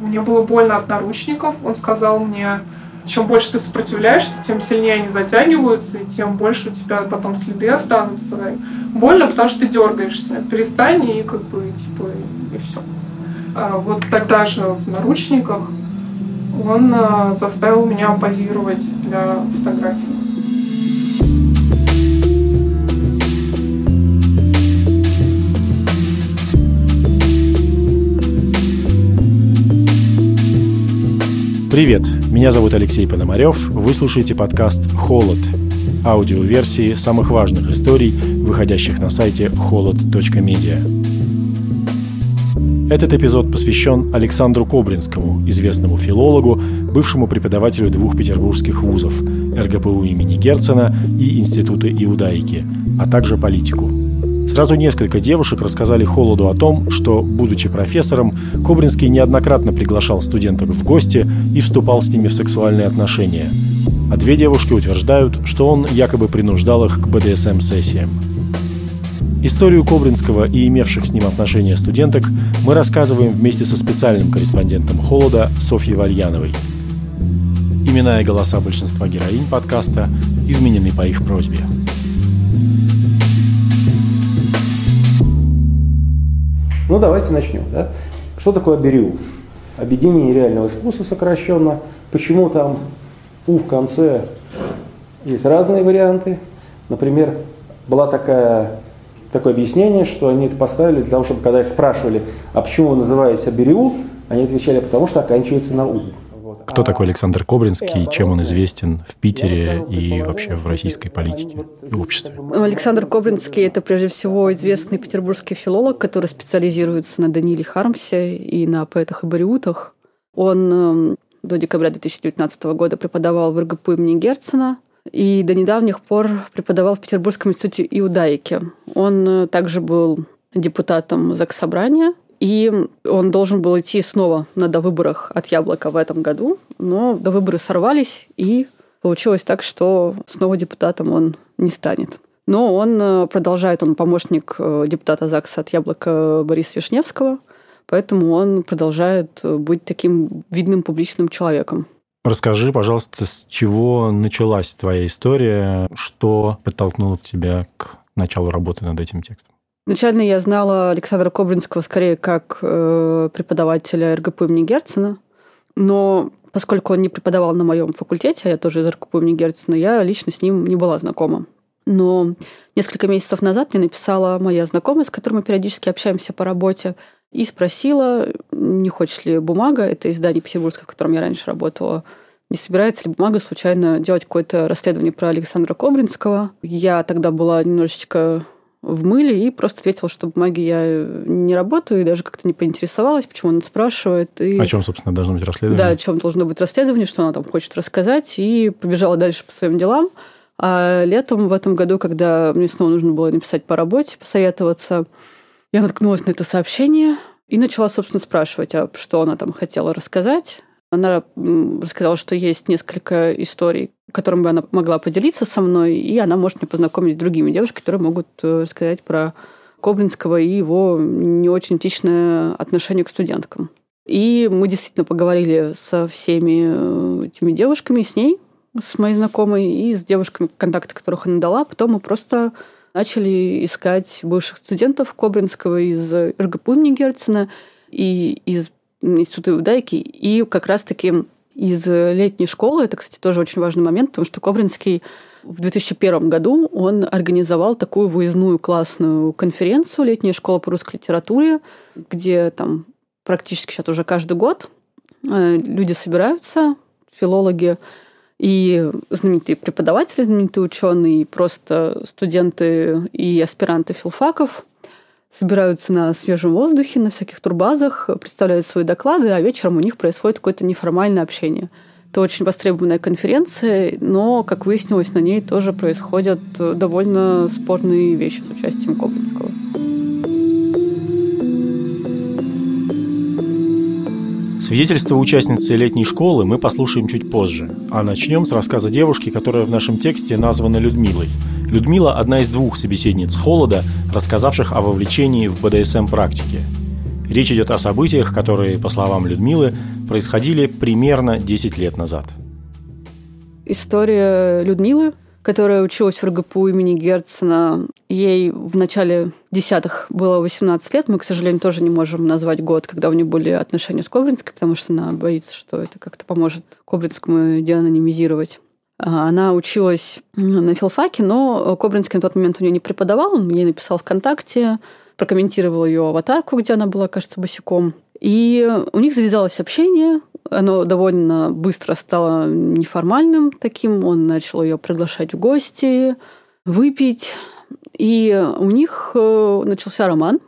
Мне было больно от наручников. Он сказал мне, чем больше ты сопротивляешься, тем сильнее они затягиваются, и тем больше у тебя потом следы останутся. Больно, потому что ты дергаешься. Перестань, и как бы, типа, и все. А вот тогда же в наручниках он а, заставил меня позировать для фотографий. Привет, меня зовут Алексей Пономарев. Вы слушаете подкаст «Холод» – аудиоверсии самых важных историй, выходящих на сайте холод.медиа. Этот эпизод посвящен Александру Кобринскому, известному филологу, бывшему преподавателю двух петербургских вузов – РГПУ имени Герцена и Института иудаики, а также политику – Сразу несколько девушек рассказали Холоду о том, что, будучи профессором, Кобринский неоднократно приглашал студенток в гости и вступал с ними в сексуальные отношения. А две девушки утверждают, что он якобы принуждал их к БДСМ-сессиям. Историю Кобринского и имевших с ним отношения студенток мы рассказываем вместе со специальным корреспондентом «Холода» Софьей Вальяновой. Имена и голоса большинства героинь подкаста изменены по их просьбе. Ну, давайте начнем. Да? Что такое Бериу? Объединение реального искусства сокращенно. Почему там У в конце есть разные варианты. Например, была такая, такое объяснение, что они это поставили для того, чтобы когда их спрашивали, а почему вы называете Бериу, они отвечали, потому что оканчивается на У. Кто такой Александр Кобринский, чем он известен в Питере и вообще в российской политике и обществе? Александр Кобринский – это прежде всего известный петербургский филолог, который специализируется на Даниле Хармсе и на поэтах и бариутах. Он эм, до декабря 2019 года преподавал в РГПУ имени Герцена и до недавних пор преподавал в Петербургском институте иудаики. Он э, также был депутатом ЗАГС Собрания – и он должен был идти снова на довыборах от Яблока в этом году, но довыборы сорвались, и получилось так, что снова депутатом он не станет. Но он э, продолжает, он помощник э, депутата ЗАГСа от Яблока Бориса Вишневского, поэтому он продолжает э, быть таким видным публичным человеком. Расскажи, пожалуйста, с чего началась твоя история, что подтолкнуло тебя к началу работы над этим текстом? Изначально я знала Александра Кобринского скорее как э, преподавателя РГПУ имени Герцена, но поскольку он не преподавал на моем факультете, а я тоже из РГПУ имени Герцена, я лично с ним не была знакома. Но несколько месяцев назад мне написала моя знакомая, с которой мы периодически общаемся по работе, и спросила, не хочет ли бумага, это издание петербургское, в котором я раньше работала, не собирается ли бумага случайно делать какое-то расследование про Александра Кобринского. Я тогда была немножечко в мыле и просто ответила, что бумаги я не работаю, и даже как-то не поинтересовалась, почему она спрашивает. И... О чем, собственно, должно быть расследование? Да, о чем должно быть расследование, что она там хочет рассказать, и побежала дальше по своим делам. А летом в этом году, когда мне снова нужно было написать по работе, посоветоваться, я наткнулась на это сообщение и начала, собственно, спрашивать, а что она там хотела рассказать. Она рассказала, что есть несколько историй, которыми бы она могла поделиться со мной, и она может меня познакомить с другими девушками, которые могут э, рассказать про Коблинского и его не очень этичное отношение к студенткам. И мы действительно поговорили со всеми э, этими девушками, с ней, с моей знакомой, и с девушками, контакты которых она дала. Потом мы просто начали искать бывших студентов Кобринского из РГПУ имени Герцена и из Института Иудайки, и как раз-таки из летней школы, это, кстати, тоже очень важный момент, потому что Кобринский в 2001 году он организовал такую выездную классную конференцию «Летняя школа по русской литературе», где там практически сейчас уже каждый год э, люди собираются, филологи и знаменитые преподаватели, знаменитые ученые, и просто студенты и аспиранты филфаков собираются на свежем воздухе, на всяких турбазах, представляют свои доклады, а вечером у них происходит какое-то неформальное общение. Это очень востребованная конференция, но, как выяснилось, на ней тоже происходят довольно спорные вещи с участием Кобринского. Свидетельство участницы летней школы мы послушаем чуть позже, а начнем с рассказа девушки, которая в нашем тексте названа Людмилой. Людмила – одна из двух собеседниц «Холода», рассказавших о вовлечении в БДСМ-практике. Речь идет о событиях, которые, по словам Людмилы, происходили примерно 10 лет назад. История Людмилы, которая училась в РГПУ имени Герцена. Ей в начале десятых было 18 лет. Мы, к сожалению, тоже не можем назвать год, когда у нее были отношения с Кобринской, потому что она боится, что это как-то поможет Кобринскому деанонимизировать. Она училась на филфаке, но Кобринский на тот момент у нее не преподавал. Он ей написал ВКонтакте, прокомментировал ее аватарку, где она была, кажется, босиком. И у них завязалось общение. Оно довольно быстро стало неформальным таким. Он начал ее приглашать в гости, выпить. И у них э, начался роман.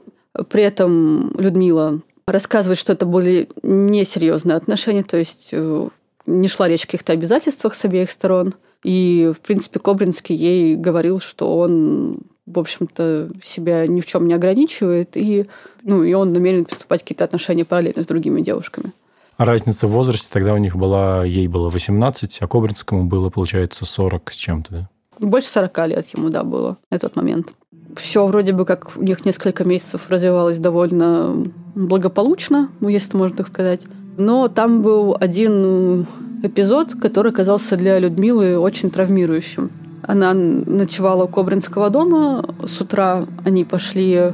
При этом Людмила рассказывает, что это были несерьезные отношения, то есть э, не шла речь о каких-то обязательствах с обеих сторон. И, в принципе, Кобринский ей говорил, что он, в общем-то, себя ни в чем не ограничивает, и, ну, и он намерен поступать в какие-то отношения параллельно с другими девушками. А разница в возрасте тогда у них была, ей было 18, а Кобринскому было, получается, 40 с чем-то, да? Больше 40 лет ему, да, было на тот момент. Все вроде бы как у них несколько месяцев развивалось довольно благополучно, ну, если можно так сказать. Но там был один эпизод, который казался для Людмилы очень травмирующим. Она ночевала у Кобринского дома. С утра они пошли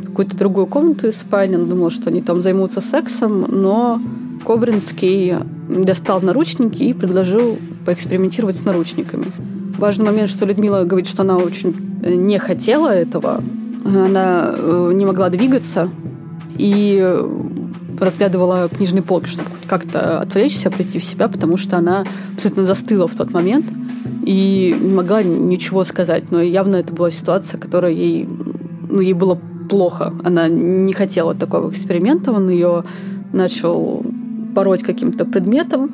в какую-то другую комнату из спальни. Она думала, что они там займутся сексом, но Кобринский достал наручники и предложил поэкспериментировать с наручниками. Важный момент, что Людмила говорит, что она очень не хотела этого. Она э, не могла двигаться. И разглядывала книжные полки, чтобы как-то отвлечься, прийти в себя, потому что она абсолютно застыла в тот момент и не могла ничего сказать. Но явно это была ситуация, которая ей, ну, ей было плохо. Она не хотела такого эксперимента. Он ее начал пороть каким-то предметом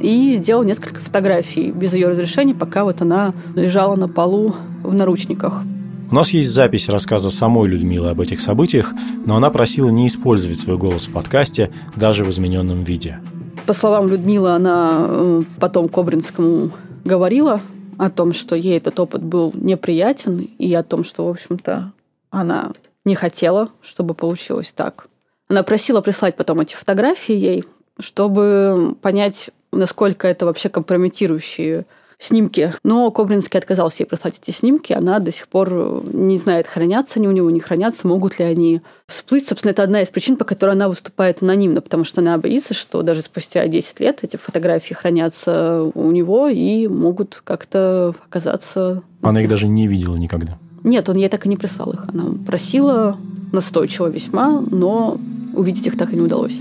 и сделал несколько фотографий без ее разрешения, пока вот она лежала на полу в наручниках. У нас есть запись рассказа самой Людмилы об этих событиях, но она просила не использовать свой голос в подкасте даже в измененном виде. По словам Людмилы, она э, потом Кобринскому говорила о том, что ей этот опыт был неприятен, и о том, что, в общем-то, она не хотела, чтобы получилось так. Она просила прислать потом эти фотографии ей, чтобы понять, насколько это вообще компрометирующие снимки. Но Кобринский отказался ей прислать эти снимки. Она до сих пор не знает, хранятся они у него, не хранятся, могут ли они всплыть. Собственно, это одна из причин, по которой она выступает анонимно, потому что она боится, что даже спустя 10 лет эти фотографии хранятся у него и могут как-то оказаться... Она их даже не видела никогда? Нет, он ей так и не прислал их. Она просила настойчиво весьма, но увидеть их так и не удалось.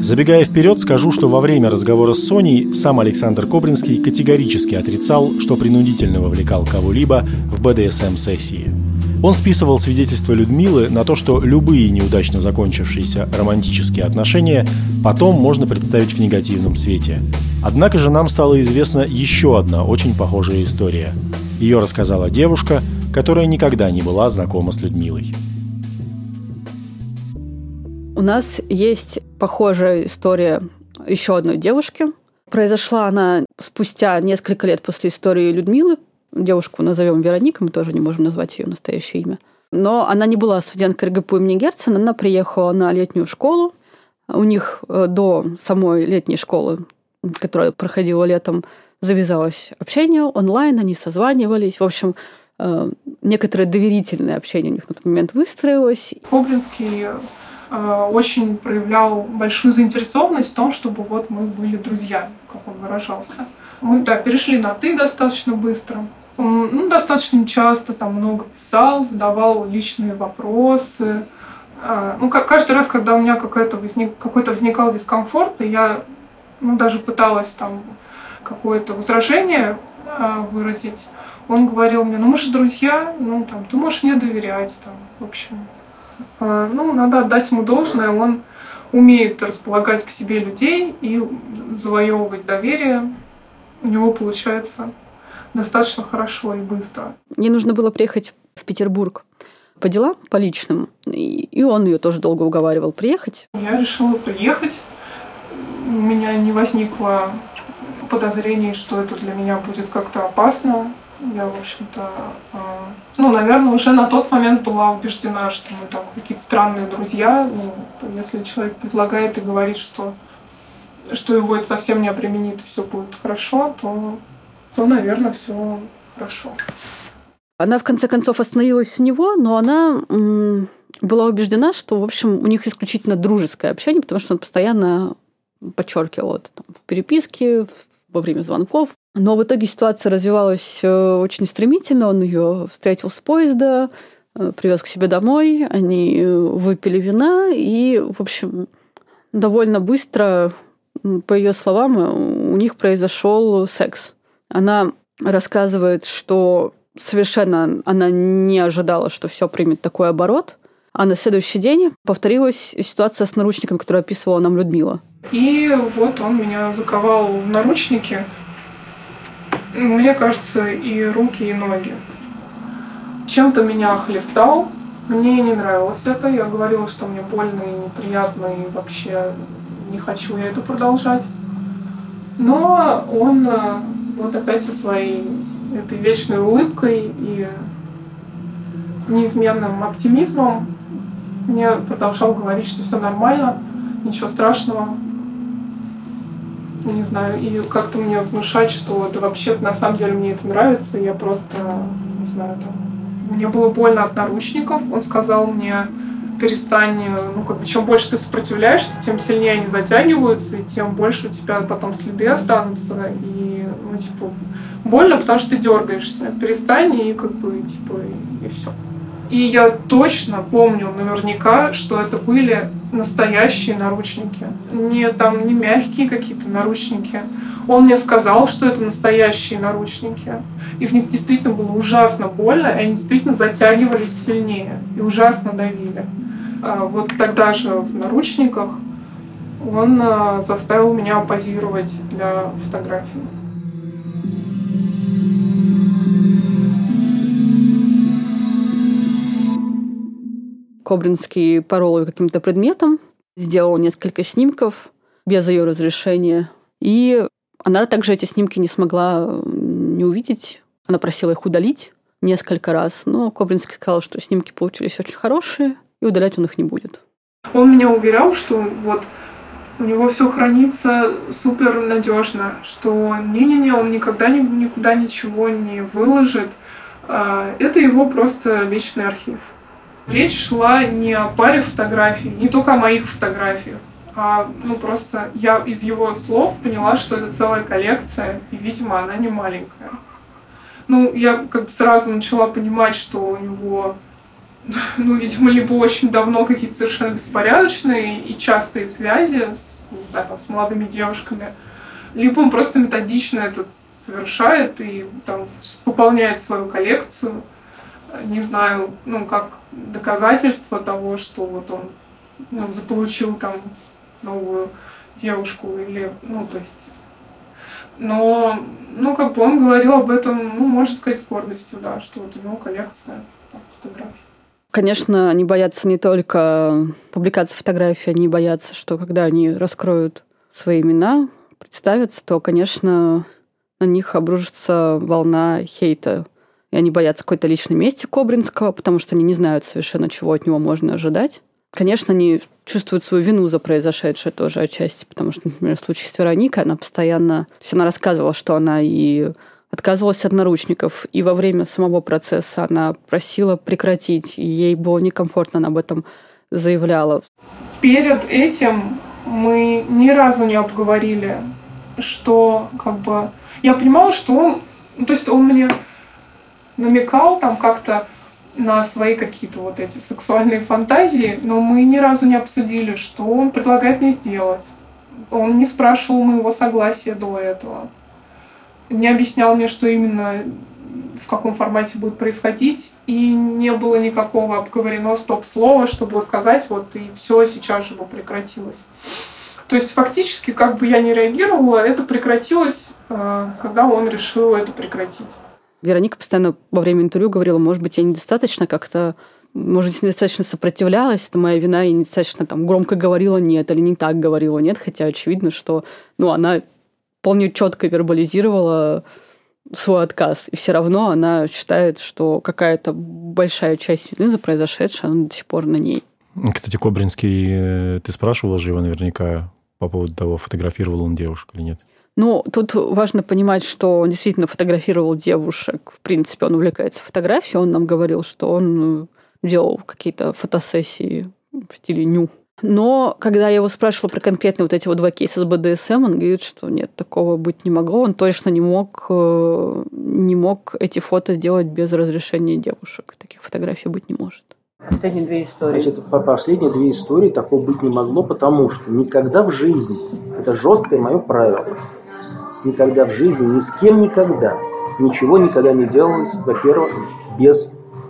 Забегая вперед, скажу, что во время разговора с Соней сам Александр Кобринский категорически отрицал, что принудительно вовлекал кого-либо в БДСМ-сессии. Он списывал свидетельства Людмилы на то, что любые неудачно закончившиеся романтические отношения потом можно представить в негативном свете. Однако же нам стала известна еще одна очень похожая история. Ее рассказала девушка, которая никогда не была знакома с Людмилой. У нас есть похожая история еще одной девушки. Произошла она спустя несколько лет после истории Людмилы. Девушку назовем Вероника, мы тоже не можем назвать ее настоящее имя. Но она не была студенткой РГПУ имени Герцена, она приехала на летнюю школу. У них э, до самой летней школы, которая проходила летом, завязалось общение онлайн, они созванивались. В общем, э, некоторое доверительное общение у них на тот момент выстроилось. Коблинский очень проявлял большую заинтересованность в том, чтобы вот мы были друзьями, как он выражался. Мы да, перешли на «ты» достаточно быстро. Ну, достаточно часто там много писал, задавал личные вопросы. Э, ну, каждый раз, когда у меня какой-то возник, какой-то возникал дискомфорт, и я ну, даже пыталась там какое-то возражение э, выразить, он говорил мне, ну мы же друзья, ну там, ты можешь мне доверять, там, в общем, ну, надо отдать ему должное, он умеет располагать к себе людей и завоевывать доверие. У него получается достаточно хорошо и быстро. Мне нужно было приехать в Петербург по делам, по личным, и он ее тоже долго уговаривал приехать. Я решила приехать. У меня не возникло подозрений, что это для меня будет как-то опасно. Я, в общем-то, а, ну, наверное, уже на тот момент была убеждена, что мы там какие-то странные друзья. Ну, если человек предлагает и говорит, что, что его это совсем не обременит, все будет хорошо, то, то наверное, все хорошо. Она, в конце концов, остановилась у него, но она была убеждена, что, в общем, у них исключительно дружеское общение, потому что он постоянно подчеркивал это там, в переписке, во время звонков. Но в итоге ситуация развивалась э, очень стремительно. Он ее встретил с поезда, э, привез к себе домой, они э, выпили вина, и, в общем, довольно быстро, по ее словам, у них произошел секс. Она рассказывает, что совершенно она не ожидала, что все примет такой оборот. А на следующий день повторилась ситуация с наручниками, которую описывала нам Людмила. И вот он меня заковал в наручники. Мне кажется, и руки, и ноги. Чем-то меня хлестал. Мне не нравилось это. Я говорила, что мне больно и неприятно, и вообще не хочу я это продолжать. Но он э, вот опять со своей этой вечной улыбкой и неизменным оптимизмом мне продолжал говорить, что все нормально, ничего страшного, не знаю, и как-то мне внушать, что это вообще на самом деле мне это нравится, я просто, не знаю, там, мне было больно от наручников, он сказал мне, перестань, ну, как бы, чем больше ты сопротивляешься, тем сильнее они затягиваются, и тем больше у тебя потом следы останутся, и, ну, типа, больно, потому что ты дергаешься, перестань, и, как бы, типа, и, и все. И я точно помню наверняка, что это были настоящие наручники. Не там не мягкие какие-то наручники. Он мне сказал, что это настоящие наручники. И в них действительно было ужасно больно, и они действительно затягивались сильнее и ужасно давили. А вот тогда же в наручниках он а, заставил меня позировать для фотографии. Кобринский порол ее каким-то предметом, сделал несколько снимков без ее разрешения. И она также эти снимки не смогла не увидеть. Она просила их удалить несколько раз, но Кобринский сказал, что снимки получились очень хорошие, и удалять он их не будет. Он меня уверял, что вот у него все хранится супер надежно, что не-не-не, он никогда ни, никуда ничего не выложит. А, это его просто личный архив. Речь шла не о паре фотографий, не только о моих фотографиях, а ну просто я из его слов поняла, что это целая коллекция, и, видимо, она не маленькая. Ну, я как сразу начала понимать, что у него, ну, видимо, либо очень давно какие-то совершенно беспорядочные и частые связи с, не знаю, там, с молодыми девушками, либо он просто методично это совершает и там пополняет свою коллекцию не знаю, ну, как доказательство того, что вот он ну, заполучил там новую девушку или, ну, то есть... Но, ну, как бы он говорил об этом, ну, можно сказать, с гордостью, да, что вот у него коллекция фотографий. Конечно, они боятся не только публикации фотографий, они боятся, что когда они раскроют свои имена, представятся, то, конечно, на них обрушится волна хейта и они боятся какой-то личной мести Кобринского, потому что они не знают совершенно, чего от него можно ожидать. Конечно, они чувствуют свою вину за произошедшее тоже отчасти, потому что, например, в случае с Вероникой она постоянно... То есть она рассказывала, что она и отказывалась от наручников, и во время самого процесса она просила прекратить, и ей было некомфортно, она об этом заявляла. Перед этим мы ни разу не обговорили, что как бы... Я понимала, что он... То есть он мне намекал там как-то на свои какие-то вот эти сексуальные фантазии, но мы ни разу не обсудили, что он предлагает мне сделать. Он не спрашивал моего согласия до этого. Не объяснял мне, что именно в каком формате будет происходить, и не было никакого обговорено стоп-слова, чтобы сказать, вот и все сейчас же бы прекратилось. То есть фактически, как бы я не реагировала, это прекратилось, э, когда он решил это прекратить. Вероника постоянно во время интервью говорила, может быть, я недостаточно как-то может, быть, недостаточно сопротивлялась, это моя вина, и недостаточно там громко говорила нет или не так говорила нет, хотя очевидно, что ну, она вполне четко вербализировала свой отказ. И все равно она считает, что какая-то большая часть вины за произошедшее, она до сих пор на ней. Кстати, Кобринский, э, ты спрашивала же его наверняка по поводу того, фотографировал он девушек или нет? Ну, тут важно понимать, что он действительно фотографировал девушек. В принципе, он увлекается фотографией. Он нам говорил, что он э, делал какие-то фотосессии в стиле ню. Но когда я его спрашивала про конкретно вот эти вот два кейса с БДСМ, он говорит, что нет, такого быть не могло. Он точно не мог, э, не мог эти фото сделать без разрешения девушек. Таких фотографий быть не может. Последние две истории. Значит, по последние две истории такого быть не могло, потому что никогда в жизни, это жесткое мое правило, никогда в жизни, ни с кем никогда, ничего никогда не делалось, во-первых, без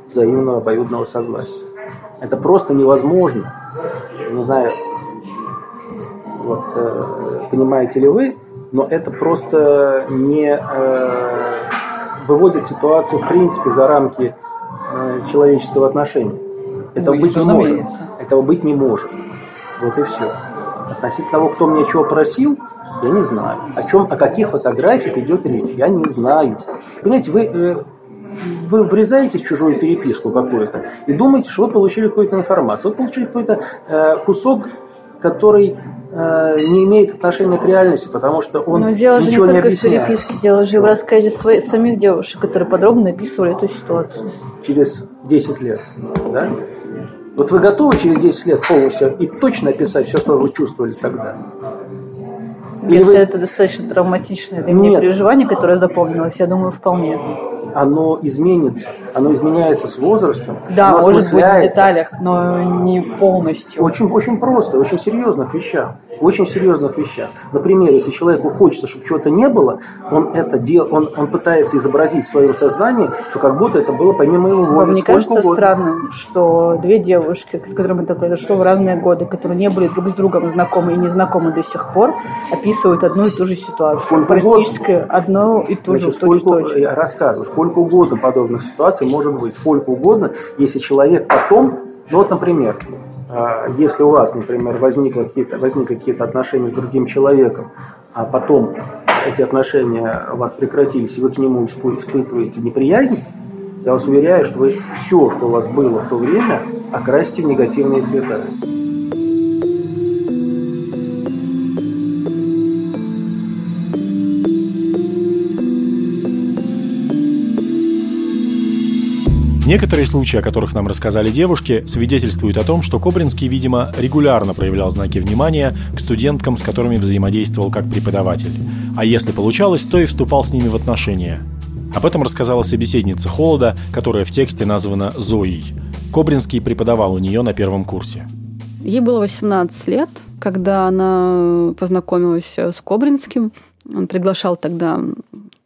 взаимного обоюдного согласия. Это просто невозможно. Не знаю, вот, э, понимаете ли вы, но это просто не э, выводит ситуацию в принципе за рамки э, человеческого отношения. Этого Ой, быть не может. Этого быть не может. Вот и все. Относительно того, кто мне чего просил, я не знаю. О чем, о каких фотографиях идет речь, я не знаю. Понимаете, вы, э, вы врезаете в чужую переписку какую-то и думаете, что вы получили какую-то информацию. Вы получили какой-то э, кусок, который э, не имеет отношения к реальности, потому что он Но дело же не ничего не, только в объясняет. переписке, дело же в рассказе своих, самих девушек, которые подробно описывали эту ситуацию. через 10 лет. Да? Вот вы готовы через 10 лет полностью и точно описать все, что вы чувствовали тогда? Или Если вы- это достаточно травматичное для меня Нет. переживание, которое запомнилось, я думаю, вполне. Оно изменится, оно изменяется с возрастом. Да, может быть, в деталях, но не полностью. Очень, очень просто, очень серьезных вещах. Очень серьезных вещах. Например, если человеку хочется, чтобы чего-то не было, он это дел, он, он пытается изобразить в своем сознании, что как будто это было помимо его воли. Вам не кажется угодно. странным, что две девушки, с которыми это произошло в разные годы, которые не были друг с другом знакомы и не знакомы до сих пор, описывают одну и ту же ситуацию? Сколько Практически одну и ту же, Значит, сколько, точь-в-точь. я рассказываю, сколько угодно подобных ситуаций может быть, сколько угодно, если человек потом, ну вот, например, если у вас, например, возникло какие-то, возникли какие-то отношения с другим человеком, а потом эти отношения у вас прекратились, и вы к нему испы- испытываете неприязнь, я вас уверяю, что вы все, что у вас было в то время, окрасите в негативные цвета. Некоторые случаи, о которых нам рассказали девушки, свидетельствуют о том, что Кобринский, видимо, регулярно проявлял знаки внимания к студенткам, с которыми взаимодействовал как преподаватель. А если получалось, то и вступал с ними в отношения. Об этом рассказала собеседница Холода, которая в тексте названа Зоей. Кобринский преподавал у нее на первом курсе. Ей было 18 лет, когда она познакомилась с Кобринским. Он приглашал тогда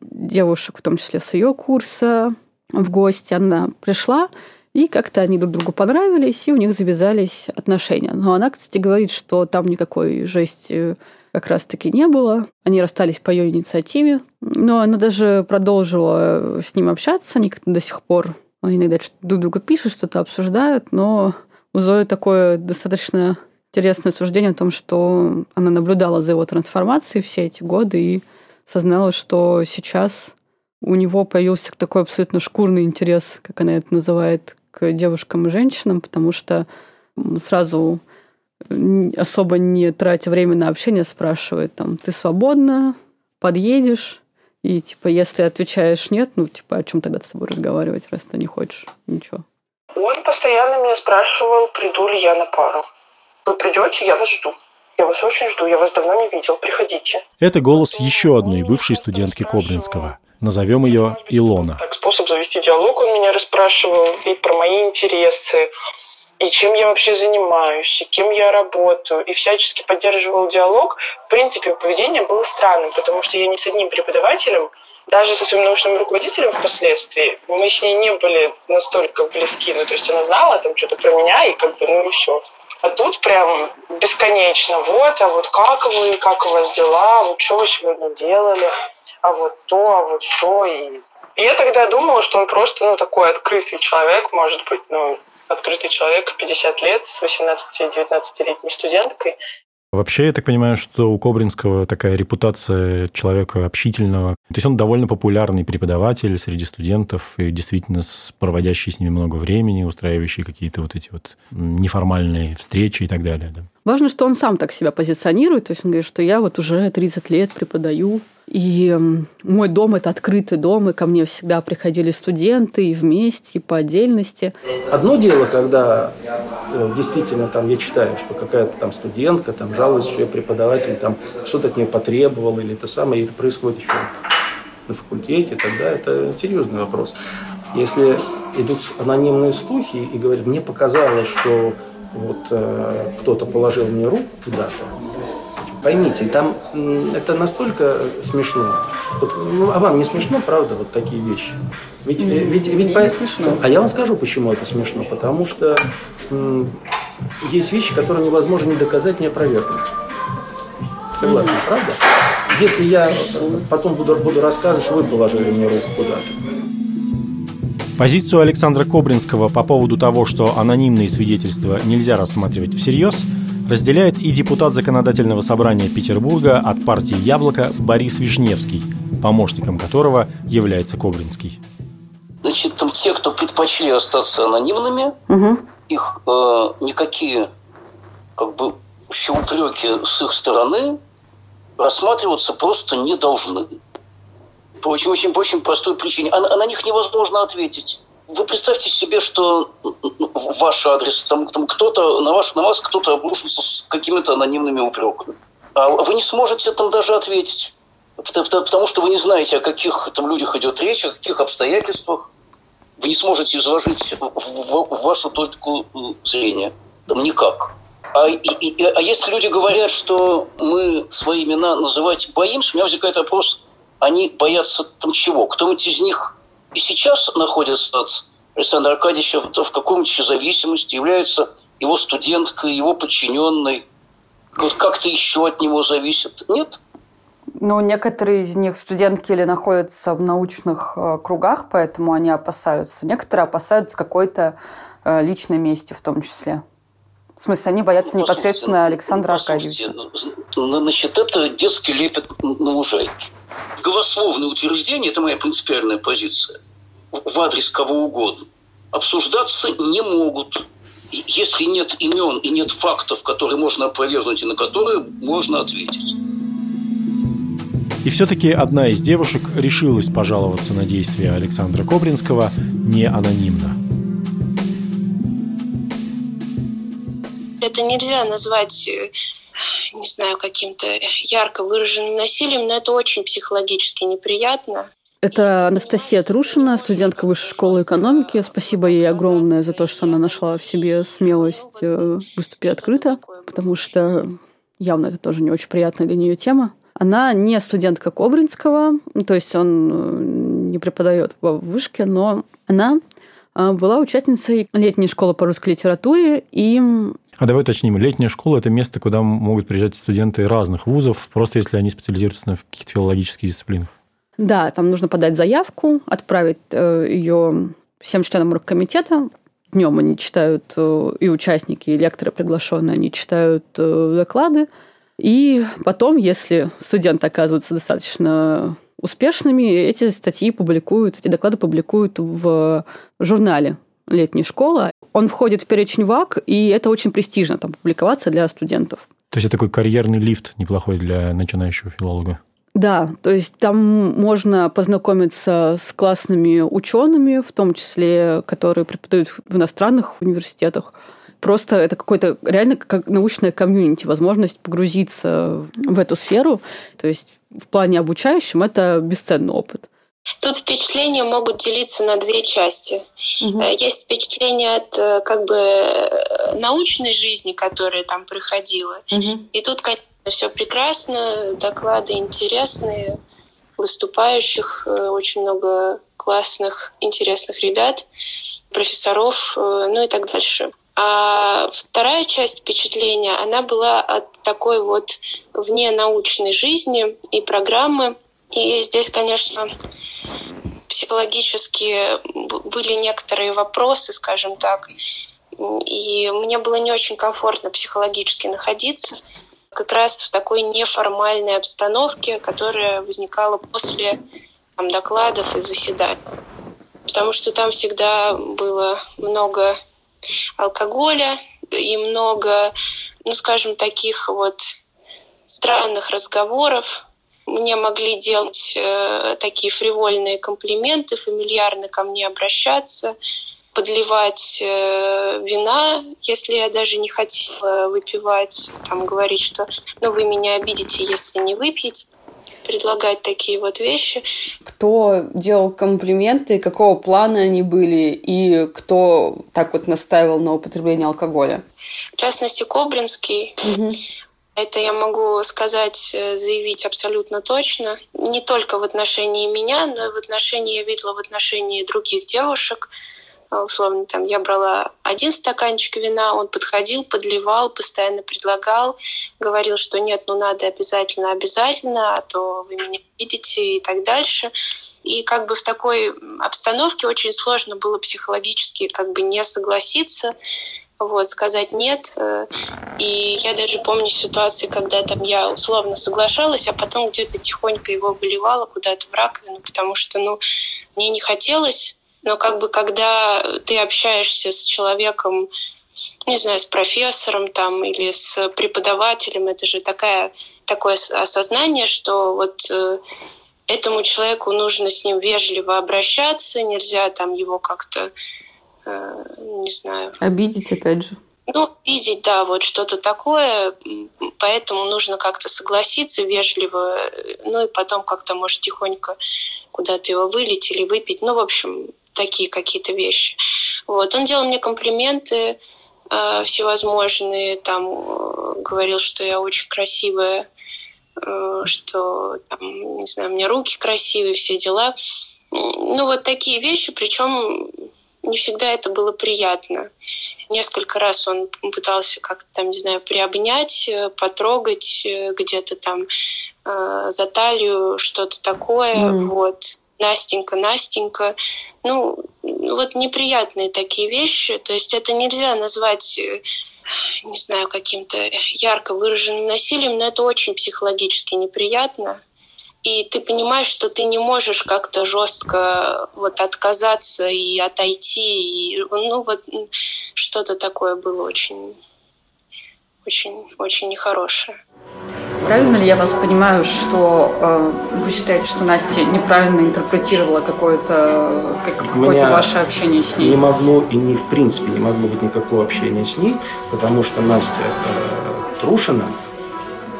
девушек, в том числе с ее курса, в гости. Она пришла, и как-то они друг другу понравились, и у них завязались отношения. Но она, кстати, говорит, что там никакой жести как раз-таки не было. Они расстались по ее инициативе. Но она даже продолжила с ним общаться. Они как-то до сих пор они иногда друг другу пишут, что-то обсуждают, но у Зои такое достаточно интересное суждение о том, что она наблюдала за его трансформацией все эти годы и сознала, что сейчас у него появился такой абсолютно шкурный интерес, как она это называет, к девушкам и женщинам, потому что сразу особо не тратя время на общение, спрашивает там, ты свободна, подъедешь? И типа, если отвечаешь нет, ну типа, о чем тогда с тобой разговаривать, раз ты не хочешь ничего? Он постоянно меня спрашивал, приду ли я на пару. Вы придете, я вас жду. Я вас очень жду, я вас давно не видел, приходите. Это голос еще одной бывшей студентки Кобринского. Назовем ее Илона. Так, способ завести диалог он меня расспрашивал и про мои интересы, и чем я вообще занимаюсь, и кем я работаю, и всячески поддерживал диалог. В принципе, поведение было странным, потому что я ни с одним преподавателем, даже со своим научным руководителем впоследствии, мы с ней не были настолько близки. Ну, то есть она знала там что-то про меня, и как бы, ну и все. А тут прям бесконечно. Вот, а вот как вы, как у вас дела, вот что вы сегодня делали, а вот то, а вот что. И, я тогда думала, что он просто, ну, такой открытый человек, может быть, ну, открытый человек в 50 лет с 18-19-летней студенткой. Вообще, я так понимаю, что у Кобринского такая репутация человека общительного. То есть он довольно популярный преподаватель среди студентов и действительно проводящий с ними много времени, устраивающий какие-то вот эти вот неформальные встречи и так далее. Да. Важно, что он сам так себя позиционирует. То есть он говорит, что я вот уже 30 лет преподаю, и мой дом – это открытый дом, и ко мне всегда приходили студенты и вместе, и по отдельности. Одно дело, когда э, действительно там я читаю, что какая-то там студентка там жалуется, что я преподаватель там что-то от нее потребовал, или это самое, и это происходит еще на факультете, тогда это серьезный вопрос. Если идут анонимные слухи и говорят, мне показалось, что вот э, кто-то положил мне руку куда-то, Поймите, там это настолько смешно. Вот, ну, а вам не смешно, правда, вот такие вещи? Ведь, mm, ведь, ведь по... не смешно. А я вам скажу, почему это смешно. Потому что м- есть вещи, которые невозможно ни доказать, ни опровергнуть. Согласны, mm правда? Если я потом буду, буду рассказывать, что вы положили мне руку куда-то, Позицию Александра Кобринского по поводу того, что анонимные свидетельства нельзя рассматривать всерьез – разделяет и депутат Законодательного собрания Петербурга от партии «Яблоко» Борис Вишневский, помощником которого является Кобринский. Значит, там те, кто предпочли остаться анонимными, угу. их э, никакие как бы все упреки с их стороны рассматриваться просто не должны. По очень, очень, по очень простой причине. А, а на них невозможно ответить. Вы представьте себе, что ваш адрес там, там кто-то, на, ваш, на вас кто-то обрушится с какими-то анонимными упреками. А вы не сможете там даже ответить. Потому что вы не знаете, о каких там людях идет речь, о каких обстоятельствах. Вы не сможете изложить в вашу точку э, зрения. Там никак. А, и, и, а если люди говорят, что мы свои имена называть боимся, у меня возникает вопрос, они боятся там чего? Кто-нибудь из них и сейчас находится от Александра Аркадьевича в каком-то зависимости, является его студенткой, его подчиненной. Вот как-то еще от него зависит. Нет? Ну, некоторые из них студентки или находятся в научных э, кругах, поэтому они опасаются. Некоторые опасаются какой-то э, личной мести в том числе. В смысле, они боятся ну, непосредственно Александра Аркадьевича. Значит, это детский лепет на лужайке голословные утверждения, это моя принципиальная позиция, в адрес кого угодно, обсуждаться не могут. Если нет имен и нет фактов, которые можно опровергнуть и на которые можно ответить. И все-таки одна из девушек решилась пожаловаться на действия Александра Кобринского не анонимно. Это нельзя назвать э, не знаю, каким-то ярко выраженным насилием, но это очень психологически неприятно. Это Анастасия Трушина, студентка высшей школы экономики. Спасибо ей огромное за то, что она нашла в себе смелость э, выступить открыто, потому что явно это тоже не очень приятная для нее тема. Она не студентка Кобринского, то есть он э, не преподает в вышке, но она была участницей летней школы по русской литературе, и а давай уточним, летняя школа – это место, куда могут приезжать студенты разных вузов, просто если они специализируются на каких-то филологических дисциплинах. Да, там нужно подать заявку, отправить э, ее всем членам оргкомитета. Днем они читают, э, и участники, и лекторы приглашенные, они читают э, доклады. И потом, если студенты оказываются достаточно успешными, эти статьи публикуют, эти доклады публикуют в журнале летней школы. Он входит в перечень ВАК, и это очень престижно там публиковаться для студентов. То есть это такой карьерный лифт неплохой для начинающего филолога. Да, то есть там можно познакомиться с классными учеными, в том числе, которые преподают в иностранных университетах. Просто это какой-то реально как научная комьюнити, возможность погрузиться в эту сферу. То есть в плане обучающем это бесценный опыт. Тут впечатления могут делиться на две части. Угу. Есть впечатление от э, как бы э, научной жизни, которая там проходила. Угу. И тут, конечно, все прекрасно, доклады интересные, выступающих, очень много классных, интересных ребят, профессоров, ну и так дальше. А вторая часть впечатления, она была от такой вот вне научной жизни и программы. И здесь, конечно, психологически были некоторые вопросы, скажем так, и мне было не очень комфортно психологически находиться. как раз в такой неформальной обстановке, которая возникала после там, докладов и заседаний. Потому что там всегда было много алкоголя и много, ну, скажем, таких вот странных разговоров. Мне могли делать э, такие фривольные комплименты, фамильярно ко мне обращаться – подливать э, вина, если я даже не хотела выпивать, там говорить, что ну вы меня обидите, если не выпьете предлагать такие вот вещи. Кто делал комплименты, какого плана они были, и кто так вот настаивал на употреблении алкоголя? В частности, Кобринский. Угу. Это я могу сказать, э, заявить абсолютно точно. Не только в отношении меня, но и в отношении, я видела в отношении других девушек – условно, там, я брала один стаканчик вина, он подходил, подливал, постоянно предлагал, говорил, что нет, ну надо обязательно, обязательно, а то вы меня видите и так дальше. И как бы в такой обстановке очень сложно было психологически как бы не согласиться, вот, сказать нет. Э, и я даже помню ситуации, когда там я условно соглашалась, а потом где-то тихонько его выливала куда-то в раковину, потому что, ну, мне не хотелось но как бы когда ты общаешься с человеком, не знаю, с профессором там или с преподавателем, это же такая, такое осознание, что вот э, этому человеку нужно с ним вежливо обращаться, нельзя там его как-то, э, не знаю... Обидеть опять же. Ну, видеть, да, вот что-то такое, поэтому нужно как-то согласиться вежливо, ну и потом как-то, может, тихонько куда-то его вылить или выпить. Ну, в общем, такие какие-то вещи. Вот. Он делал мне комплименты э, всевозможные, там э, говорил, что я очень красивая, э, что, там, не знаю, у меня руки красивые, все дела. Ну, вот такие вещи, причем не всегда это было приятно. Несколько раз он пытался как-то там, не знаю, приобнять, э, потрогать э, где-то там э, за талию, что-то такое. Mm. Вот. Настенька, Настенька. Ну, вот неприятные такие вещи. То есть это нельзя назвать э, не знаю, каким-то ярко выраженным насилием, но это очень психологически неприятно. И ты понимаешь, что ты не можешь как-то жестко вот отказаться и отойти. И, ну, вот что-то такое было очень, очень, очень нехорошее. Правильно ли я вас понимаю, что э, вы считаете, что Настя неправильно интерпретировала какое-то какое ваше общение с ней? Не могло и не в принципе не могло быть никакого общения с ней, потому что Настя э, Трушина,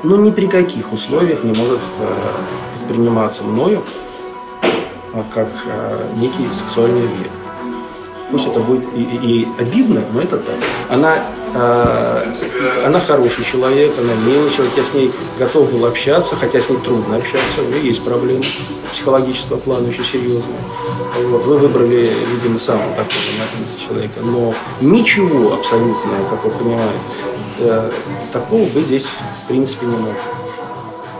ну ни при каких условиях не может э, восприниматься мною э, как э, некий сексуальный объект. Пусть это будет и, и, и обидно, но это так. Она а, она хороший человек, она милый человек, я с ней готов был общаться, хотя с ней трудно общаться, у нее есть проблемы психологического плана очень серьезные. Вот. Вы выбрали, видимо, самого такого человека, но ничего абсолютно, как вы понимаете, э, такого вы здесь в принципе не можете.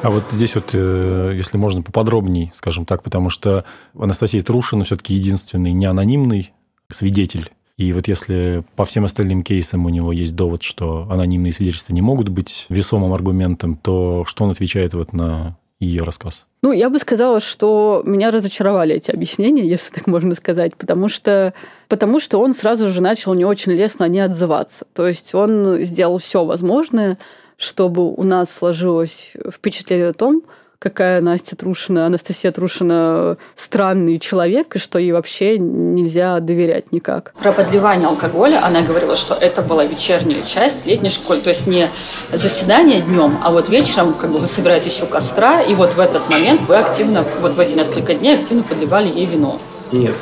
А вот здесь вот, э, если можно поподробнее, скажем так, потому что Анастасия Трушина все-таки единственный неанонимный свидетель и вот если по всем остальным кейсам у него есть довод, что анонимные свидетельства не могут быть весомым аргументом, то что он отвечает вот на ее рассказ? Ну, я бы сказала, что меня разочаровали эти объяснения, если так можно сказать, потому что, потому что он сразу же начал не очень лестно не отзываться. То есть он сделал все возможное, чтобы у нас сложилось впечатление о том, какая Настя Трушина, Анастасия Трушина странный человек, и что ей вообще нельзя доверять никак. Про подливание алкоголя она говорила, что это была вечерняя часть летней школы, то есть не заседание днем, а вот вечером как бы вы собираетесь у костра, и вот в этот момент вы активно, вот в эти несколько дней активно подливали ей вино. Нет,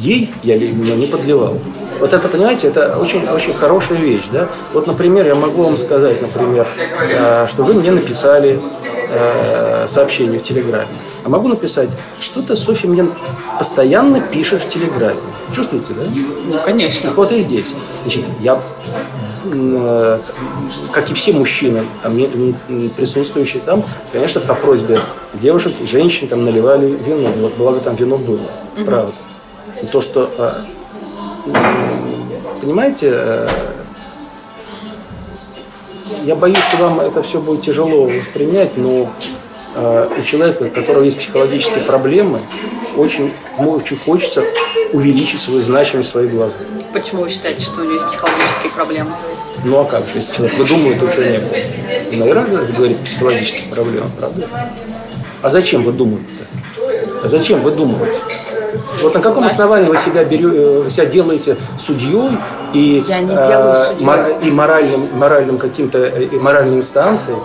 ей я вино не подливал. Вот это, понимаете, это очень, очень хорошая вещь, да? Вот, например, я могу вам сказать, например, э, что вы мне написали э, сообщение в Телеграме. А могу написать, что-то Софья мне постоянно пишет в Телеграме. Чувствуете, да? Ну, конечно. Так вот и здесь. Значит, я, э, как и все мужчины, там, присутствующие там, конечно, по просьбе девушек и женщин там наливали вино. Благо там вино было, угу. правда. И то, что, э, понимаете, э, я боюсь, что вам это все будет тяжело воспринять, но э, у человека, у которого есть психологические проблемы, очень, очень хочется увеличить свою значимость в своих глазах. Почему вы считаете, что у него есть психологические проблемы? Ну а как же, если человек выдумывает то, чего не было? Наверное, говорит о психологических проблемах, правда? А зачем вы думаете-то? А зачем вы думаете? Вот на каком основании вы себя, берете, э, себя делаете судьей и, Я не делаю э, судьей. и моральным, моральным каким-то э, моральной инстанцией,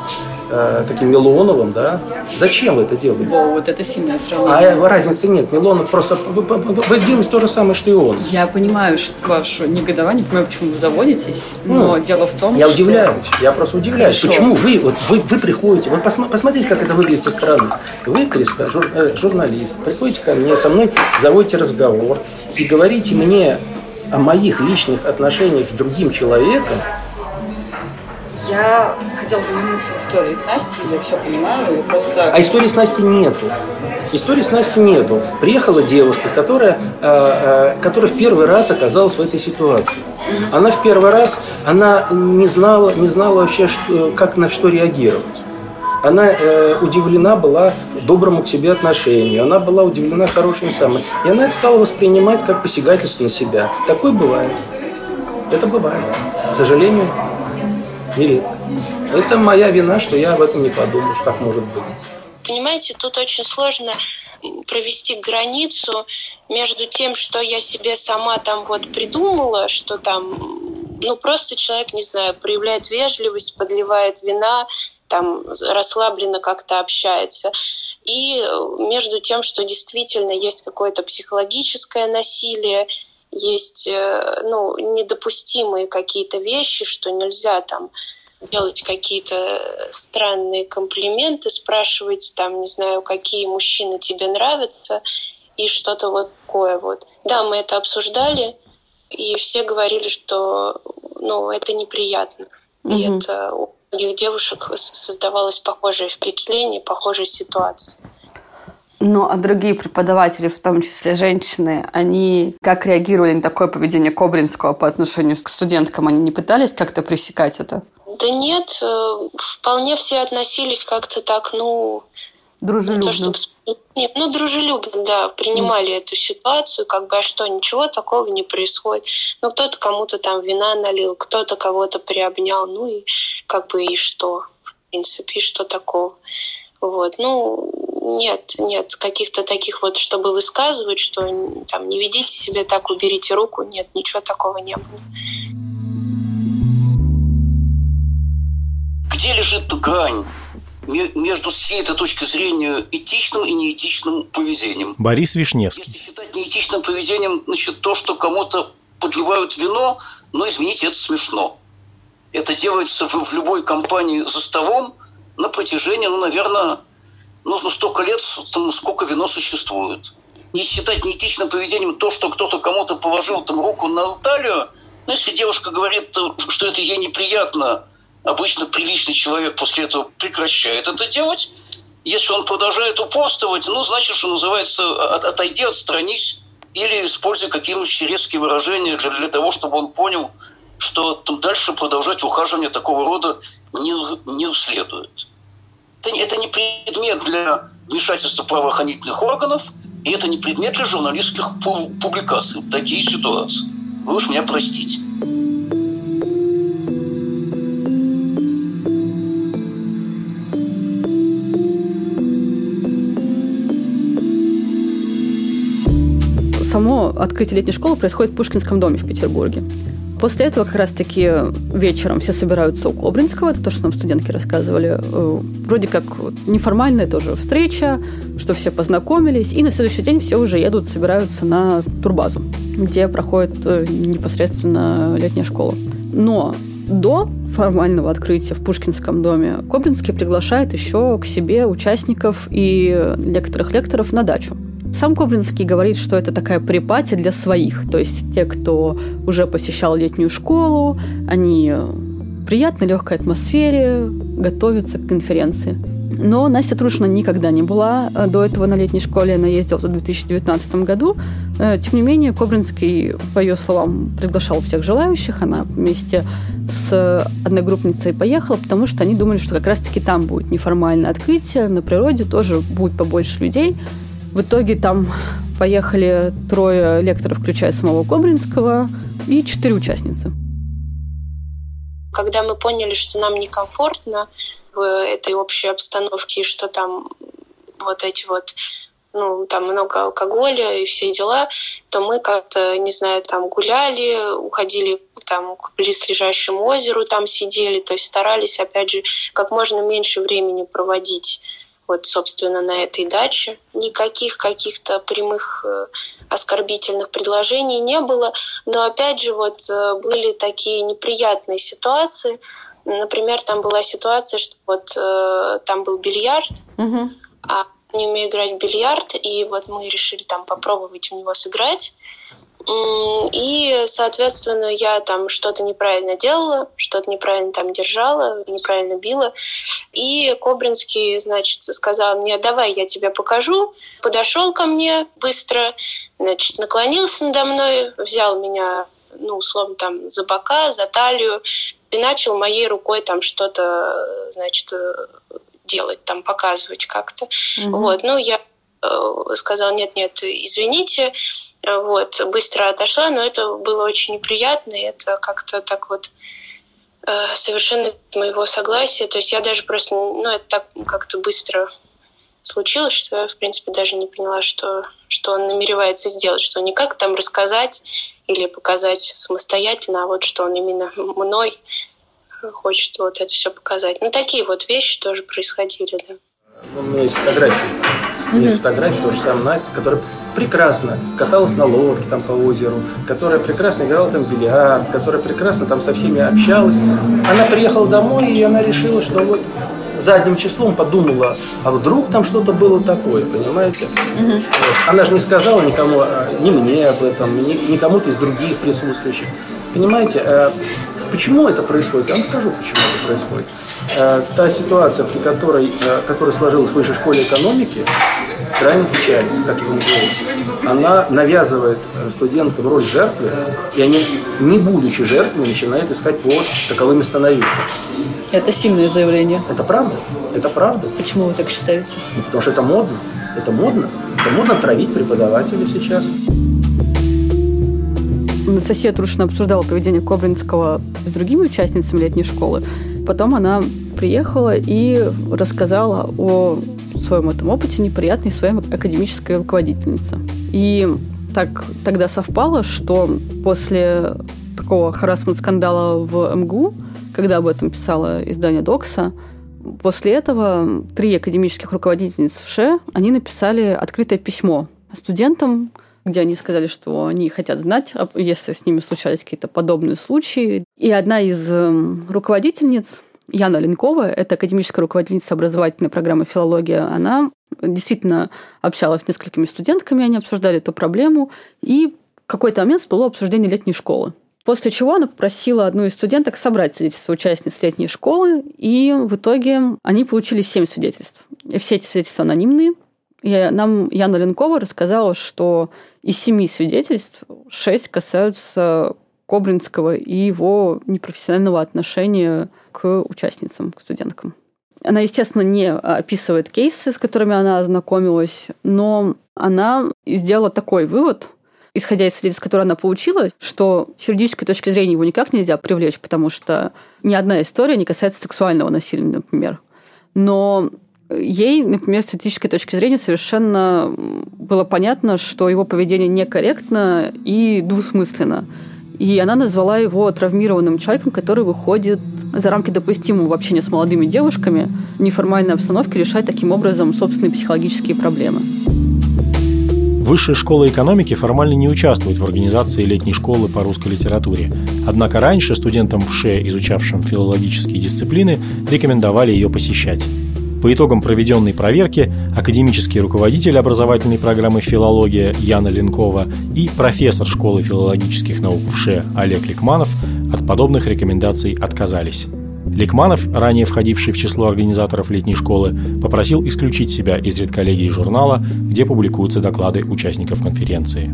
э, таким Милоновым, да? Зачем вы это делаете? Во, вот это сильное сравнение. А разницы нет. Милонов просто... Вы, вы, вы делаете то же самое, что и он. Я понимаю что ваше негодование, понимаю, почему вы заводитесь, но ну, дело в том, Я что... удивляюсь. Я просто удивляюсь. Хорошо. Почему вы, вот, вы, вы приходите... Вот посмотрите, как это выглядит со стороны. Вы, жур, э, журналист, приходите ко мне, со мной заводите разговор и говорите мне о моих личных отношениях с другим человеком, я хотела бы вернуться к истории с Настей, я все понимаю, просто... А истории с Настей нету. Истории с Настей нету. Приехала девушка, которая, э, э, которая в первый раз оказалась в этой ситуации. Она в первый раз, она не знала, не знала вообще, что, как на что реагировать. Она э, удивлена была доброму к себе отношению, она была удивлена хорошим самым. И она это стала воспринимать как посягательство на себя. Такое бывает. Это бывает. К сожалению, нередко. Это моя вина, что я об этом не подумал, что так может быть. Понимаете, тут очень сложно провести границу между тем, что я себе сама там вот придумала, что там, ну просто человек, не знаю, проявляет вежливость, подливает вина, там расслабленно как-то общается. И между тем, что действительно есть какое-то психологическое насилие, есть э, ну, недопустимые какие-то вещи, что нельзя там делать какие-то странные комплименты, спрашивать там, не знаю, какие мужчины тебе нравятся и что-то вот такое вот. Да, мы это обсуждали, и все говорили, что ну, это неприятно. Угу. И это у многих девушек создавалось похожее впечатление, похожая ситуация. Ну, а другие преподаватели, в том числе женщины, они как реагировали на такое поведение Кобринского по отношению к студенткам? Они не пытались как-то пресекать это? Да нет, э, вполне все относились как-то так, ну... Дружелюбно. Не то, чтобы... Нет, ну, дружелюбно, да, принимали mm. эту ситуацию, как бы, а что, ничего такого не происходит. Ну, кто-то кому-то там вина налил, кто-то кого-то приобнял, ну, и как бы и что, в принципе, и что такого. Вот, ну, нет, нет, каких-то таких вот, чтобы высказывать, что там не ведите себе так, уберите руку, нет, ничего такого не было. Где лежит грань между всей этой точки зрения этичным и неэтичным поведением? Борис Вишневский. Если считать неэтичным поведением, значит, то, что кому-то подливают вино, но, извините, это смешно. Это делается в, в любой компании за столом на протяжении, ну, наверное, нужно столько лет, сколько вино существует. Не считать неэтичным поведением то, что кто-то кому-то положил там руку на талию, ну, если девушка говорит, что это ей неприятно, обычно приличный человек после этого прекращает это делать. Если он продолжает упорствовать, ну, значит, что называется, отойди, отстранись, или используй какие-нибудь резкие выражения для, для того, чтобы он понял, что дальше продолжать ухаживание такого рода не, не следует. Это, это не предмет для вмешательства правоохранительных органов, и это не предмет для журналистских публикаций. Такие ситуации. Вы уж меня простите. Само открытие летней школы происходит в Пушкинском доме в Петербурге. После этого как раз-таки вечером все собираются у Кобринского, это то, что нам студентки рассказывали. Э, вроде как неформальная тоже встреча, что все познакомились, и на следующий день все уже едут, собираются на турбазу, где проходит э, непосредственно летняя школа. Но до формального открытия в Пушкинском доме Кобринский приглашает еще к себе участников и некоторых лекторов на дачу. Сам Кобринский говорит, что это такая припати для своих, то есть те, кто уже посещал летнюю школу, они в приятной легкой атмосфере готовятся к конференции. Но Настя Трушина никогда не была э, до этого на летней школе. Она ездила в 2019 году. Э, тем не менее, Кобринский, по ее словам, приглашал всех желающих. Она вместе с одногруппницей поехала, потому что они думали, что как раз-таки там будет неформальное открытие. На природе тоже будет побольше людей. В итоге там поехали трое лекторов, включая самого Кобринского, и четыре участницы. Когда мы поняли, что нам некомфортно, в этой общей обстановке, и что там вот эти вот ну, там много алкоголя и все дела, то мы как-то, не знаю, там гуляли, уходили там к близлежащему озеру, там сидели, то есть старались, опять же, как можно меньше времени проводить вот, собственно, на этой даче. Никаких каких-то прямых э, оскорбительных предложений не было, но, опять же, вот э, были такие неприятные ситуации, Например, там была ситуация, что вот э, там был бильярд, угу. а не умею играть в бильярд, и вот мы решили там попробовать в него сыграть. И, соответственно, я там что-то неправильно делала, что-то неправильно там держала, неправильно била. И Кобринский, значит, сказал мне, давай я тебе покажу. Подошел ко мне быстро, значит, наклонился надо мной, взял меня ну, условно, там, за бока, за талию, и начал моей рукой там что-то, значит, делать, там, показывать как-то. Угу. Вот, ну, я э, сказала, нет, нет, извините, вот, быстро отошла, но это было очень неприятно, и это как-то так вот э, совершенно моего согласия, то есть я даже просто, ну, это так как-то быстро случилось, что я, в принципе, даже не поняла, что, что он намеревается сделать, что не как там рассказать или показать самостоятельно, а вот что он именно мной хочет вот это все показать. Ну, такие вот вещи тоже происходили, да. Ну, у меня есть фотографии. У меня есть фотографии, тоже самое Настя, которая прекрасно каталась на лодке там по озеру, которая прекрасно играла там в бильярд, которая прекрасно там со всеми общалась. Она приехала домой, и она решила, что вот задним числом подумала, а вдруг там что-то было такое, понимаете? Угу. Вот. Она же не сказала никому, а, ни мне об этом, ни, ни кому-то из других присутствующих. Понимаете, э, почему это происходит? Я вам скажу, почему это происходит. Э, та ситуация, при которой, э, которая сложилась в высшей школе экономики, крайне печальна, как вы говорите. Она навязывает студентам роль жертвы, и они, не будучи жертвами, начинают искать повод таковыми становиться. Это сильное заявление. Это правда. Это правда. Почему вы так считаете? Ну, потому что это модно. Это модно. Это модно травить преподавателей сейчас. Анастасия Трушина обсуждала поведение Кобринского с другими участницами летней школы. Потом она приехала и рассказала о своем этом опыте неприятной своей академической руководительнице. И так тогда совпало, что после такого харасмент-скандала в МГУ когда об этом писало издание Докса, после этого три академических руководительниц в ШЕ, они написали открытое письмо студентам, где они сказали, что они хотят знать, если с ними случались какие-то подобные случаи. И одна из эм, руководительниц, Яна Ленкова, это академическая руководительница образовательной программы «Филология», она действительно общалась с несколькими студентками, они обсуждали эту проблему, и в какой-то момент всплыло обсуждение летней школы. После чего она попросила одну из студенток собрать свидетельства участниц летней школы, и в итоге они получили семь свидетельств. И все эти свидетельства анонимные. Нам Яна Ленкова рассказала, что из семи свидетельств шесть касаются Кобринского и его непрофессионального отношения к участницам, к студенткам. Она, естественно, не описывает кейсы, с которыми она ознакомилась, но она сделала такой вывод, исходя из свидетельств, которые она получила, что с юридической точки зрения его никак нельзя привлечь, потому что ни одна история не касается сексуального насилия, например. Но ей, например, с этической точки зрения совершенно было понятно, что его поведение некорректно и двусмысленно. И она назвала его травмированным человеком, который выходит за рамки допустимого в с молодыми девушками в неформальной обстановке, решать таким образом собственные психологические проблемы. Высшая школа экономики формально не участвует в организации летней школы по русской литературе. Однако раньше студентам ВШЭ, изучавшим филологические дисциплины, рекомендовали ее посещать. По итогам проведенной проверки академический руководитель образовательной программы «Филология» Яна Ленкова и профессор школы филологических наук ВШЭ Олег Ликманов от подобных рекомендаций отказались. Ликманов, ранее входивший в число организаторов летней школы, попросил исключить себя из редколлегии журнала, где публикуются доклады участников конференции.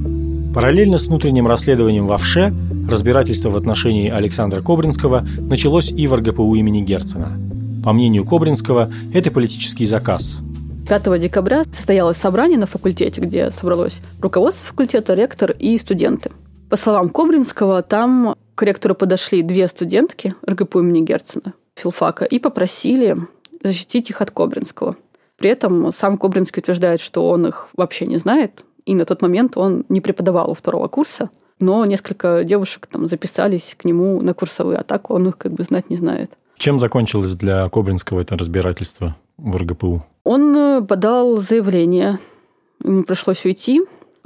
Параллельно с внутренним расследованием в ОВШЕ разбирательство в отношении Александра Кобринского началось и в РГПУ имени Герцена. По мнению Кобринского, это политический заказ. 5 декабря состоялось собрание на факультете, где собралось руководство факультета, ректор и студенты. По словам Кобринского, там к ректору подошли две студентки РГПУ имени Герцена, филфака, и попросили защитить их от Кобринского. При этом сам Кобринский утверждает, что он их вообще не знает, и на тот момент он не преподавал у второго курса, но несколько девушек там записались к нему на курсовые, а так он их как бы знать не знает. Чем закончилось для Кобринского это разбирательство в РГПУ? Он э, подал заявление, ему пришлось уйти,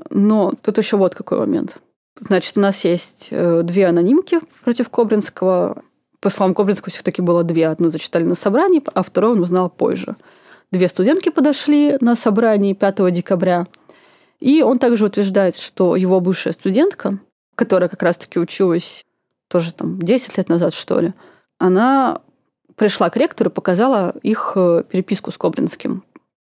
но тут еще вот какой момент. Значит, у нас есть э, две анонимки против Кобринского. По словам Кобринского, все-таки было две. Одну зачитали на собрании, а вторую он узнал позже. Две студентки подошли на собрании 5 декабря – и он также утверждает, что его бывшая студентка, которая как раз-таки училась тоже там 10 лет назад, что ли, она пришла к ректору и показала их э, переписку с Кобринским,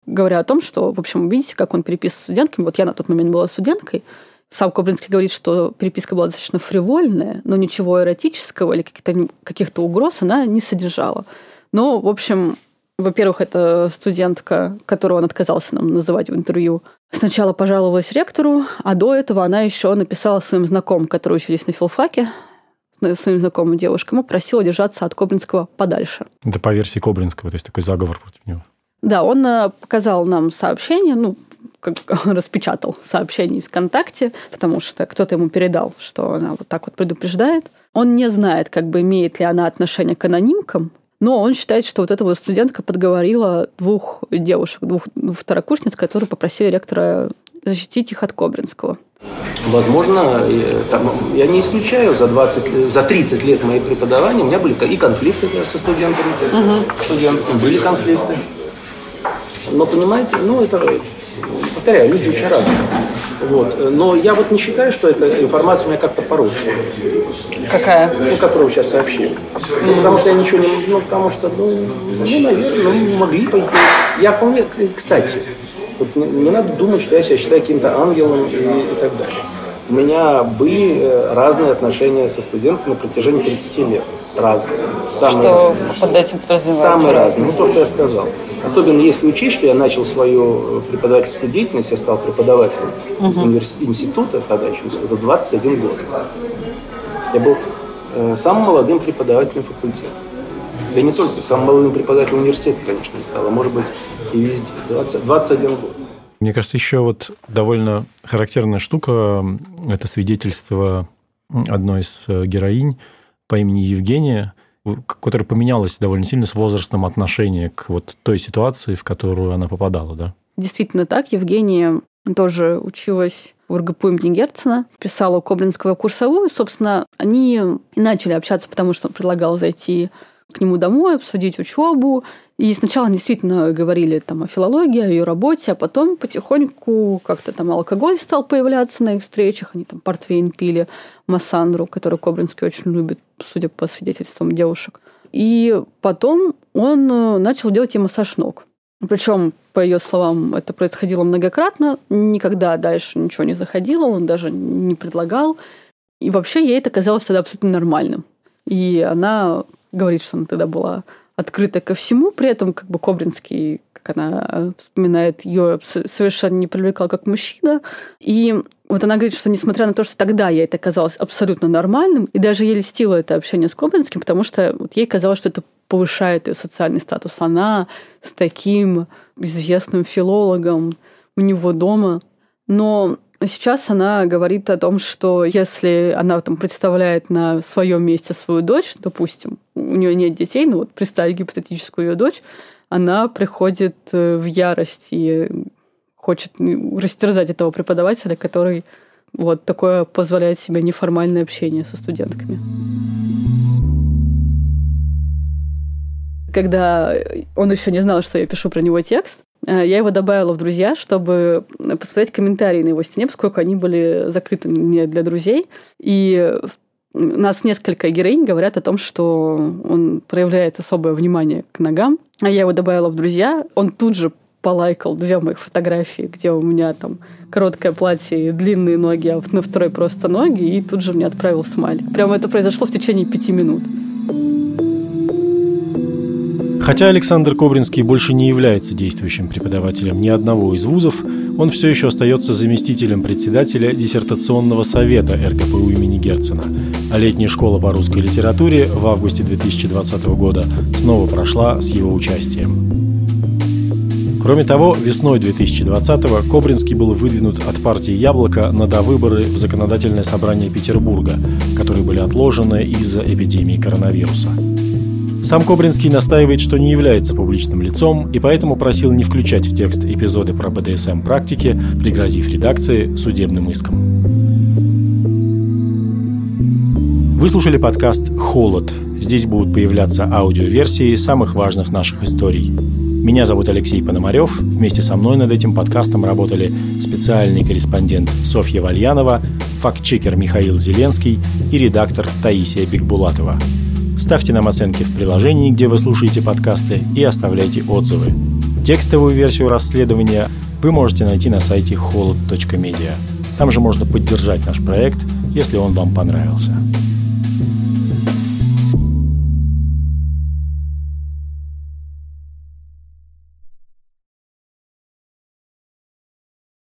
говоря о том, что, в общем, видите, как он переписывает с студентками. Вот я на тот момент была студенткой. Сам Кобринский говорит, что переписка была достаточно фривольная, но ничего эротического или каких-то, каких-то угроз она не содержала. Но, в общем, во-первых, это студентка, которую он отказался нам называть в интервью. Сначала пожаловалась ректору, а до этого она еще написала своим знакомым, которые учились на филфаке, своим знакомым девушкам, и просила держаться от Кобринского подальше. Это по версии Кобринского, то есть такой заговор против него. Да, он э, показал нам сообщение, ну, как распечатал сообщение ВКонтакте, потому что кто-то ему передал, что она вот так вот предупреждает. Он не знает, как бы имеет ли она отношение к анонимкам, но он считает, что вот эта вот студентка подговорила двух девушек, двух второкурсниц, которые попросили ректора защитить их от Кобринского. Возможно, там, я не исключаю, за, 20, за 30 лет моей преподавания у меня были и конфликты со студентами, угу. студентами, были конфликты. Но понимаете, ну это, повторяю, люди очень разные. Вот. Но я вот не считаю, что эта информация меня как-то порушила. Какая? Ну, которую сейчас сообщил. Mm. Ну, потому что я ничего не... Ну, потому что, ну, ну наверное, ну, могли пойти. Я вполне... Кстати, вот не, не надо думать, что я себя считаю каким-то ангелом и, и так далее. У меня были э, разные отношения со студентами на протяжении 30 лет. Разные. Самые что разные. под этим подразумевается? Самые разные. Ну, то, что я сказал. Особенно если учесть, что я начал свою преподавательскую деятельность, я стал преподавателем угу. универс... института, тогда еще института, 21 год. Я был э, самым молодым преподавателем факультета. Да не только, самым молодым преподавателем университета, конечно, не стал, а может быть и везде. 20, 21 год. Мне кажется, еще вот довольно характерная штука – это свидетельство одной из э, героинь по имени Евгения, которая поменялась довольно сильно с возрастом отношения к вот той ситуации, в которую она попадала, да? Действительно так. Евгения тоже училась в РГПУ имени Герцена, писала у Коблинского курсовую. Собственно, они начали общаться, потому что он предлагал зайти к нему домой, обсудить учебу. И сначала действительно говорили там о филологии, о ее работе, а потом потихоньку как-то там алкоголь стал появляться на их встречах. Они там портвейн пили, массандру, которую Кобринский очень любит, судя по свидетельствам девушек. И потом он э, начал делать ей массаж ног. Причем, по ее словам, это происходило многократно, никогда дальше ничего не заходило, он даже не предлагал. И вообще ей это казалось тогда абсолютно нормальным. И она говорит, что она тогда была открыта ко всему, при этом как бы Кобринский, как она вспоминает, ее совершенно не привлекал как мужчина. И вот она говорит, что несмотря на то, что тогда ей это казалось абсолютно нормальным, и даже ей льстило это общение с Кобринским, потому что вот ей казалось, что это повышает ее социальный статус. Она с таким известным филологом у него дома. Но сейчас она говорит о том, что если она там представляет на своем месте свою дочь, допустим, у нее нет детей, но вот представить гипотетическую ее дочь, она приходит э, в ярость и хочет растерзать этого преподавателя, который вот такое позволяет себе неформальное общение со студентками. Когда он еще не знал, что я пишу про него текст, я его добавила в друзья, чтобы посмотреть комментарии на его стене, поскольку они были закрыты не для друзей. И У нас несколько героинь говорят о том, что он проявляет особое внимание к ногам. А я его добавила в друзья. Он тут же полайкал две моих фотографии, где у меня там короткое платье и длинные ноги, а на второй просто ноги, и тут же мне отправил смайлик. Прямо это произошло в течение пяти минут. Хотя Александр Кобринский больше не является действующим преподавателем ни одного из вузов, он все еще остается заместителем председателя диссертационного совета РГПУ имени Герцена, а летняя школа по русской литературе в августе 2020 года снова прошла с его участием. Кроме того, весной 2020-го Кобринский был выдвинут от партии «Яблоко» на довыборы в Законодательное собрание Петербурга, которые были отложены из-за эпидемии коронавируса. Сам Кобринский настаивает, что не является публичным лицом и поэтому просил не включать в текст эпизоды про БДСМ практики, пригрозив редакции судебным иском. Вы слушали подкаст «Холод». Здесь будут появляться аудиоверсии самых важных наших историй. Меня зовут Алексей Пономарев. Вместе со мной над этим подкастом работали специальный корреспондент Софья Вальянова, фактчекер Михаил Зеленский и редактор Таисия Бекбулатова. Ставьте нам оценки в приложении, где вы слушаете подкасты, и оставляйте отзывы. Текстовую версию расследования вы можете найти на сайте holod.media. Там же можно поддержать наш проект, если он вам понравился.